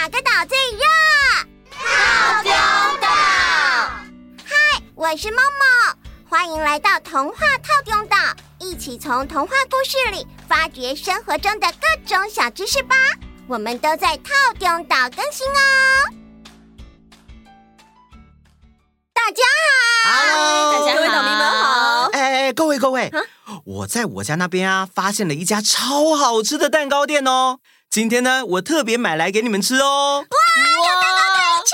哪个岛最热？套丢岛。嗨，我是梦梦，欢迎来到童话套丢岛，一起从童话故事里发掘生活中的各种小知识吧。我们都在套丢岛更新哦。大家好，Hello，大家好，各位岛民们好。哎，各位各位，我在我家那边啊，发现了一家超好吃的蛋糕店哦。今天呢，我特别买来给你们吃哦。哇，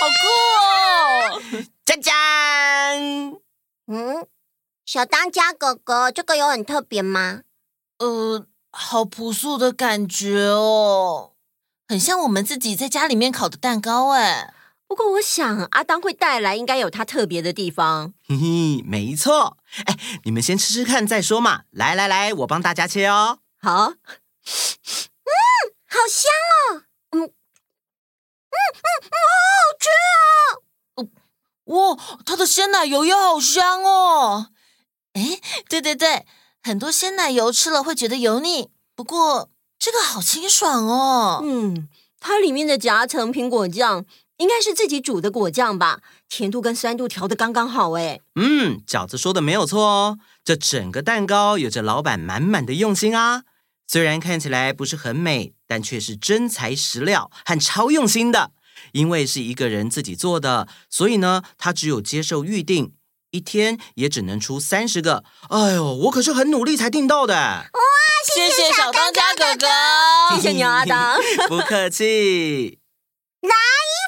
好酷哦！짜 잔。 嗯，小当家哥哥，这个有很特别吗？呃，好朴素的感觉哦，很像我们自己在家里面烤的蛋糕哎。不过我想阿当会带来，应该有他特别的地方。嘿嘿，没错。哎，你们先吃吃看再说嘛。来来来，我帮大家切哦。好。嗯，好香哦。嗯嗯嗯，好好吃哦。哇，它的鲜奶油也好香哦。哎，对对对，很多鲜奶油吃了会觉得油腻，不过这个好清爽哦。嗯，它里面的夹层苹果酱。应该是自己煮的果酱吧，甜度跟酸度调的刚刚好诶。嗯，饺子说的没有错哦，这整个蛋糕有着老板满满的用心啊。虽然看起来不是很美，但却是真材实料和超用心的。因为是一个人自己做的，所以呢，他只有接受预定，一天也只能出三十个。哎呦，我可是很努力才订到的。哇，谢谢，谢谢小当家哥哥，谢谢你阿当，不客气。来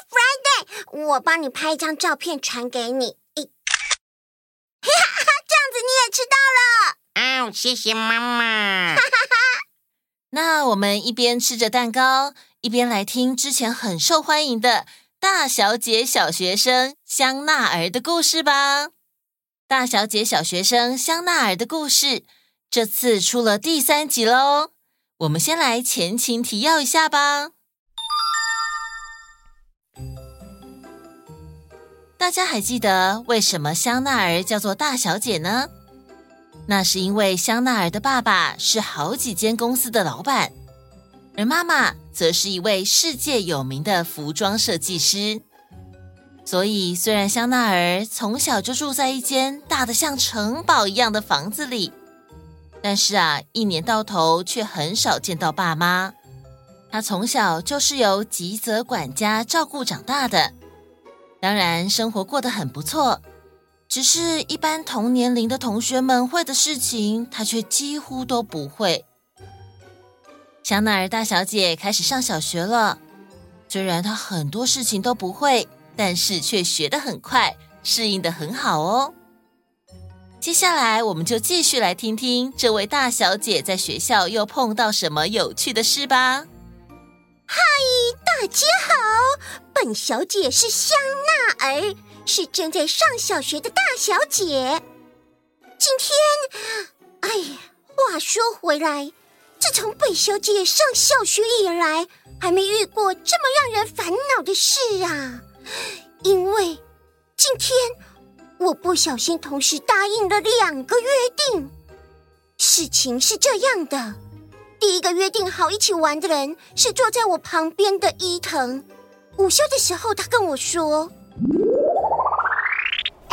，Friday，我帮你拍一张照片传给你。嘿哈哈，这样子你也吃到了。哦，谢谢妈妈。那我们一边吃着蛋糕，一边来听之前很受欢迎的大小姐小学生香奈儿的故事吧。大小姐小学生香奈儿的故事这次出了第三集喽。我们先来前情提要一下吧。大家还记得为什么香奈儿叫做大小姐呢？那是因为香奈儿的爸爸是好几间公司的老板，而妈妈则是一位世界有名的服装设计师。所以，虽然香奈儿从小就住在一间大的像城堡一样的房子里，但是啊，一年到头却很少见到爸妈。她从小就是由吉泽管家照顾长大的。当然，生活过得很不错，只是一般同年龄的同学们会的事情，她却几乎都不会。香奈儿大小姐开始上小学了，虽然她很多事情都不会，但是却学得很快，适应得很好哦。接下来，我们就继续来听听这位大小姐在学校又碰到什么有趣的事吧。嗨，大家好，本小姐是香奈儿，是正在上小学的大小姐。今天，哎呀，话说回来，自从本小姐上小学以来，还没遇过这么让人烦恼的事啊！因为今天我不小心同时答应了两个约定。事情是这样的。第一个约定好一起玩的人是坐在我旁边的伊藤。午休的时候，他跟我说：“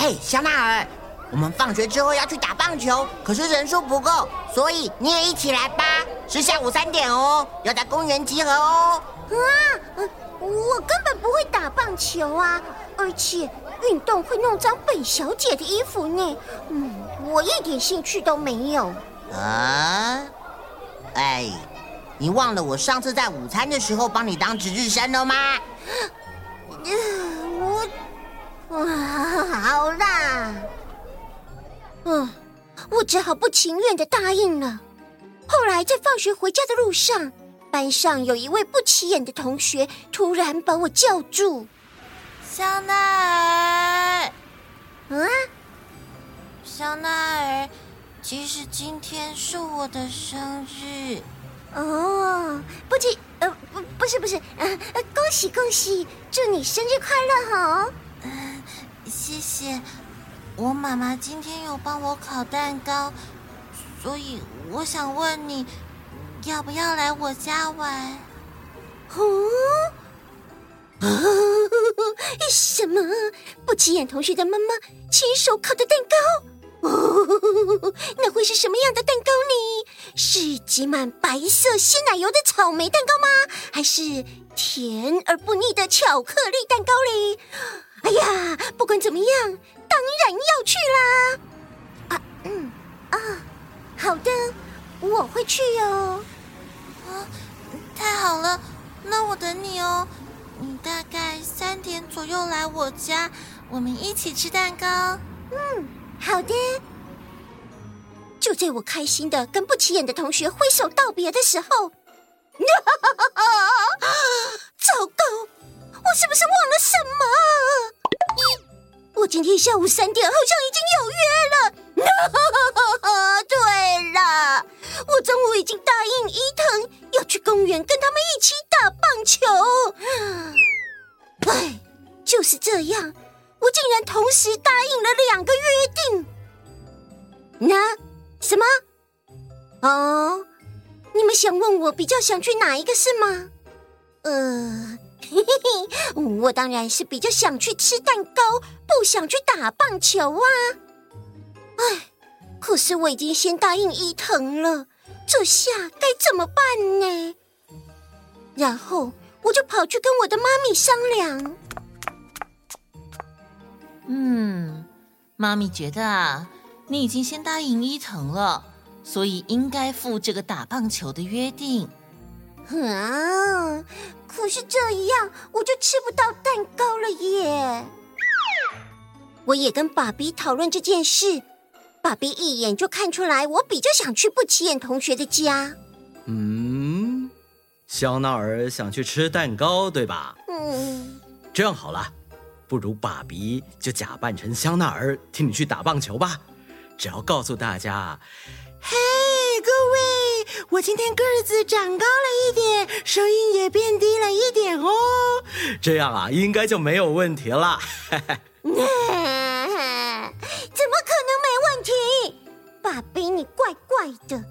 哎，香奈儿，我们放学之后要去打棒球，可是人数不够，所以你也一起来吧。是下午三点哦，要在公园集合哦。”啊，我根本不会打棒球啊，而且运动会弄脏本小姐的衣服呢。嗯，我一点兴趣都没有。啊。哎，你忘了我上次在午餐的时候帮你当值日生了吗？好啦，嗯，我只好不情愿的答应了。后来在放学回家的路上，班上有一位不起眼的同学突然把我叫住：“香奈儿，嗯，香奈儿。”其实今天是我的生日哦，不急，呃，不，不是，不是，呃，恭喜恭喜，祝你生日快乐哈！谢谢。我妈妈今天有帮我烤蛋糕，所以我想问你，要不要来我家玩？哦，什么？不起眼同学的妈妈亲手烤的蛋糕？哦，那会是什么样的蛋糕呢？是挤满白色鲜奶油的草莓蛋糕吗？还是甜而不腻的巧克力蛋糕嘞？当然要去啦！啊，嗯，啊，好的，我会去哟。啊，太好了，那我等你哦。你大概三点左右来我家，我们一起吃蛋糕。嗯，好的。就在我开心的跟不起眼的同学挥手道别的时候，糟糕，我是不是忘了什么？今天下午三点好像已经有约了。对了，我中午已经答应伊藤要去公园跟他们一起打棒球。哎，就是这样，我竟然同时答应了两个约定。那什么？哦，你们想问我比较想去哪一个是吗？呃，嘿嘿嘿，我当然是比较想去吃蛋糕，不想去打棒球啊。哎，可是我已经先答应伊藤了，这下该怎么办呢？然后。我就跑去跟我的妈咪商量。嗯，妈咪觉得啊，你已经先答应伊藤了，所以应该付这个打棒球的约定。啊，可是这样我就吃不到蛋糕了耶！我也跟爸比讨论这件事，爸比一眼就看出来我比较想去不起眼同学的家。嗯。香奈儿想去吃蛋糕，对吧？嗯，这样好了，不如爸比就假扮成香奈儿，替你去打棒球吧。只要告诉大家：“嘿，各位，我今天个子长高了一点，声音也变低了一点哦。”这样啊，应该就没有问题了。爸比，你怪怪的。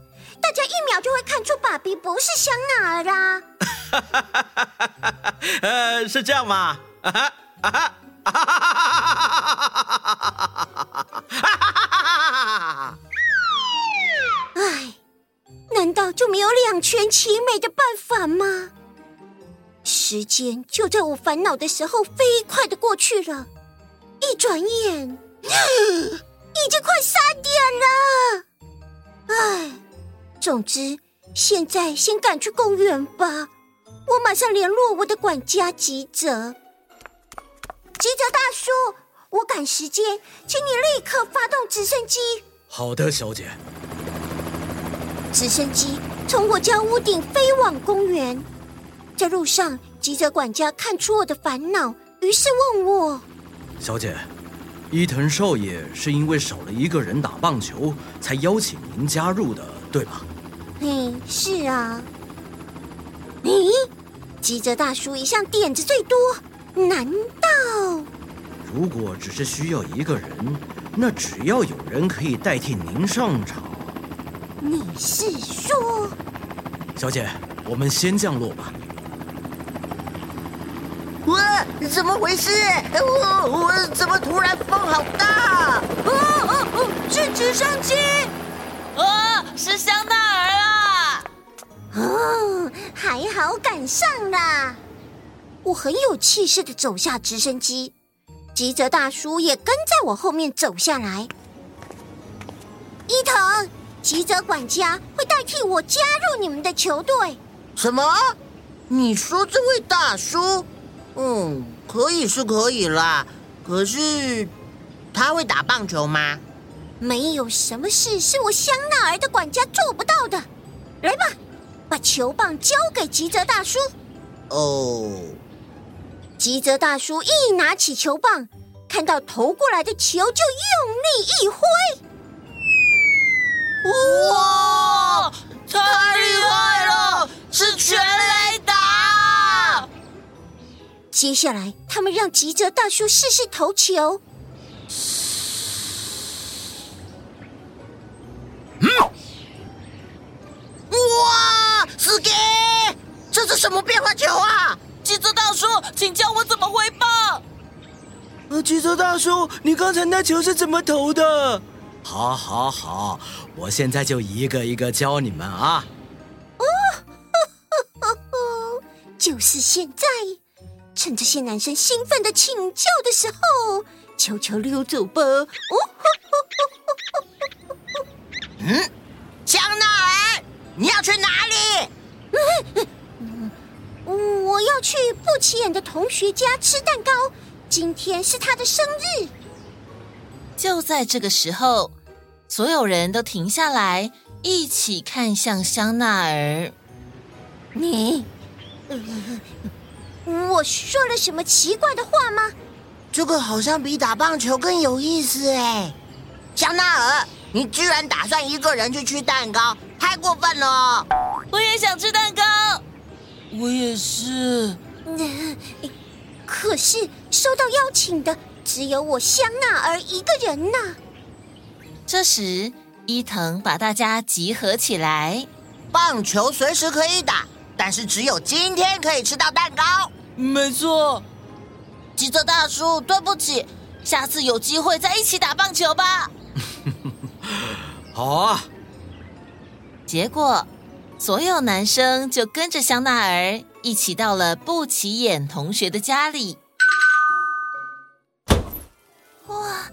大家一秒就会看出爸比不是香奈儿啦。呃，是这样吗？啊哈啊哈啊哈哈！哎，难道就没有两全其美的办法吗？时间就在我烦恼的时候飞快的过去了，一转眼，已经快三点了。哎。总之，现在先赶去公园吧。我马上联络我的管家吉泽。吉泽大叔，我赶时间，请你立刻发动直升机。好的，小姐。直升机从我家屋顶飞往公园。在路上，吉泽管家看出我的烦恼，于是问我：“小姐，伊藤少爷是因为少了一个人打棒球，才邀请您加入的，对吧？”嘿，是啊。咦，吉泽大叔一向点子最多，难道？如果只是需要一个人，那只要有人可以代替您上场。你是说？小姐，我们先降落吧。哇，怎么回事？我我怎么突然风好大？哦哦哦，是直升机！哦，是香奈儿啊！哦，还好赶上了！我很有气势的走下直升机，吉泽大叔也跟在我后面走下来。伊藤，吉泽管家会代替我加入你们的球队。什么？你说这位大叔？嗯，可以是可以啦，可是他会打棒球吗？没有什么事是我香奈儿的管家做不到的。来吧。把球棒交给吉泽大叔。哦，吉泽大叔一拿起球棒，看到投过来的球就用力一挥。哇，太厉害了，是全垒打！接下来，他们让吉泽大叔试试投球。这是什么变化球啊？吉泽大叔，请教我怎么回报。呃，吉泽大叔，你刚才那球是怎么投的？好，好，好，我现在就一个一个教你们啊。哦，呵呵呵，就是现在，趁这些男生兴奋的请教的时候，悄悄溜走吧。哦，呵呵呵呵呵嗯，香奈儿，你要去哪里？我要去不起眼的同学家吃蛋糕。今天是他的生日。就在这个时候，所有人都停下来，一起看向香奈儿。你，我说了什么奇怪的话吗？这个好像比打棒球更有意思哎。香奈儿，你居然打算一个人去吃蛋糕，太过分了！我也想吃蛋糕，我也是。可是收到邀请的只有我香奈儿一个人呐。这时，伊藤把大家集合起来。棒球随时可以打，但是只有今天可以吃到蛋糕。没错。吉泽大叔，对不起，下次有机会再一起打棒球吧。好啊。结果，所有男生就跟着香奈儿一起到了不起眼同学的家里。哇，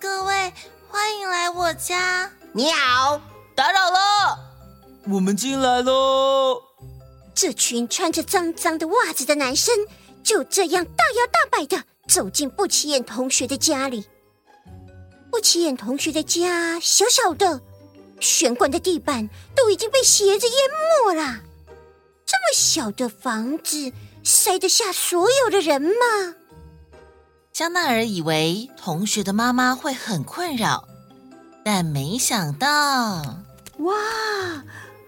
各位，欢迎来我家。你好，打扰了，我们进来喽。这群穿着脏脏的袜子的男生就这样大摇大摆的走进不起眼同学的家里。不起眼同学的家小小的，玄关的地板都已经被鞋子淹没了。这么小的房子塞得下所有的人吗？香奈儿以为同学的妈妈会很困扰，但没想到，哇！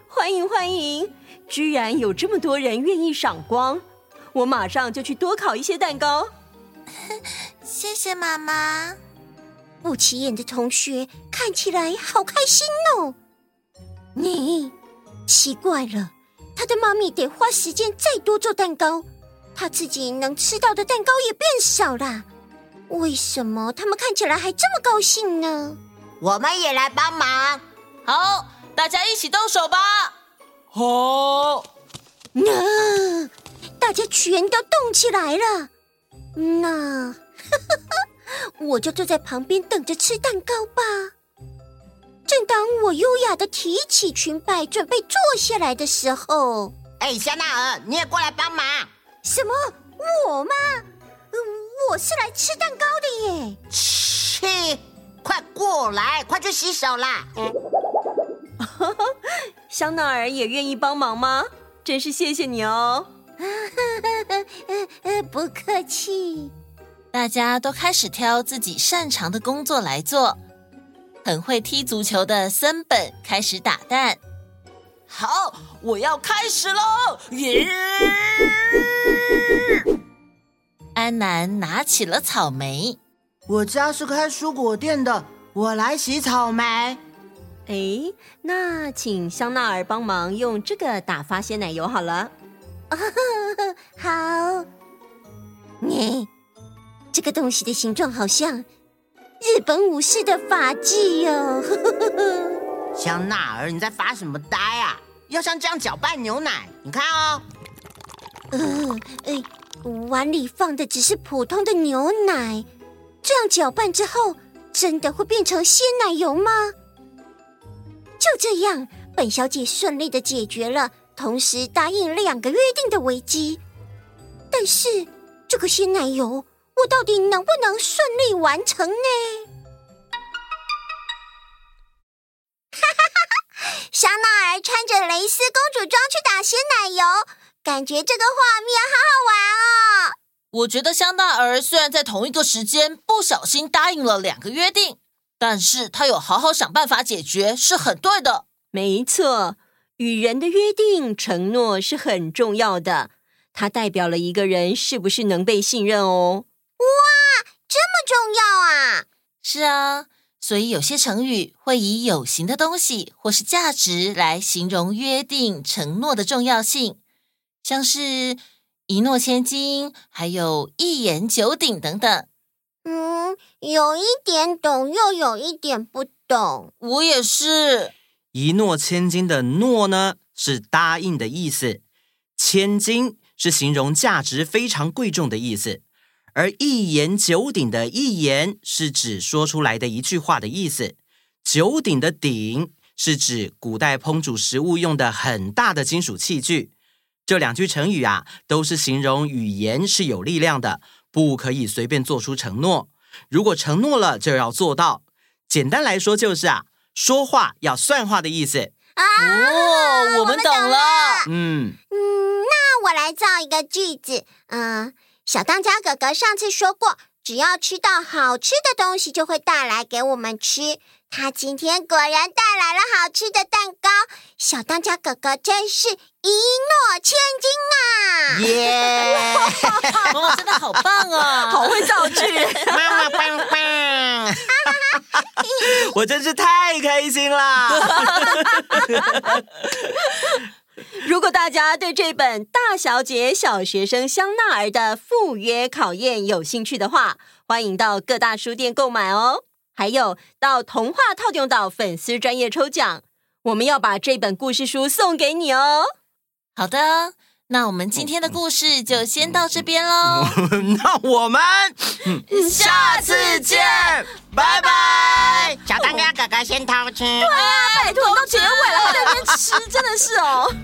欢迎欢迎！居然有这么多人愿意赏光，我马上就去多烤一些蛋糕。谢谢妈妈。不起眼的同学看起来好开心哦。你奇怪了，他的妈咪得花时间再多做蛋糕，他自己能吃到的蛋糕也变少了。为什么他们看起来还这么高兴呢？我们也来帮忙。好，大家一起动手吧。好。那大家全都动起来了。那，呵呵，我就坐在旁边等着吃蛋糕吧。正当我优雅的提起裙摆准备坐下来的时候，哎，香奈儿，你也过来帮忙。什么？我吗？我是来吃蛋糕的耶！切，快过来，快去洗手啦！香奈儿也愿意帮忙吗？真是谢谢你哦！不客气。大家都开始挑自己擅长的工作来做。很会踢足球的森本开始打蛋。好，我要开始喽！耶！安南拿起了草莓。我家是开蔬果店的，我来洗草莓。哎，那请香奈儿帮忙用这个打发鲜奶油好了。哦，好。你这个东西的形状好像日本武士的发髻哟。香奈儿，你在发什么呆啊？要像这样搅拌牛奶，你看哦。嗯、呃，哎。碗里放的只是普通的牛奶，这样搅拌之后，真的会变成鲜奶油吗？就这样，本小姐顺利的解决了同时答应两个约定的危机。但是，这个鲜奶油，我到底能不能顺利完成呢？哈 哈哈哈！香奈儿穿着蕾丝公主装去打鲜奶油。感觉这个画面好好玩哦！我觉得香奈儿虽然在同一个时间不小心答应了两个约定，但是他有好好想办法解决，是很对的。没错，与人的约定承诺是很重要的，它代表了一个人是不是能被信任哦。哇，这么重要啊！是啊，所以有些成语会以有形的东西或是价值来形容约定承诺的重要性。像是一诺千金，还有一言九鼎等等。嗯，有一点懂，又有一点不懂。我也是。一诺千金的“诺”呢，是答应的意思；千金是形容价值非常贵重的意思；而一言九鼎的“一言”是指说出来的一句话的意思；九鼎的“鼎”是指古代烹煮食物用的很大的金属器具。这两句成语啊，都是形容语言是有力量的，不可以随便做出承诺。如果承诺了，就要做到。简单来说，就是啊，说话要算话的意思。啊，哦，我们懂了。嗯嗯，那我来造一个句子。嗯，小当家哥哥上次说过，只要吃到好吃的东西，就会带来给我们吃。他今天果然带来了好吃的蛋糕，小当家哥哥真是一诺千金啊！耶！哇，真的好棒哦，好会造句，妈妈棒棒！我真是太开心啦！如果大家对这本《大小姐小学生香奈儿的赴约考验》有兴趣的话，欢迎到各大书店购买哦。还有到童话套用岛粉丝专业抽奖，我们要把这本故事书送给你哦。好的，那我们今天的故事就先到这边喽。那我们下次见，拜拜。小当家哥哥先偷吃。对啊，拜托都结尾了还在那边吃，真的是哦。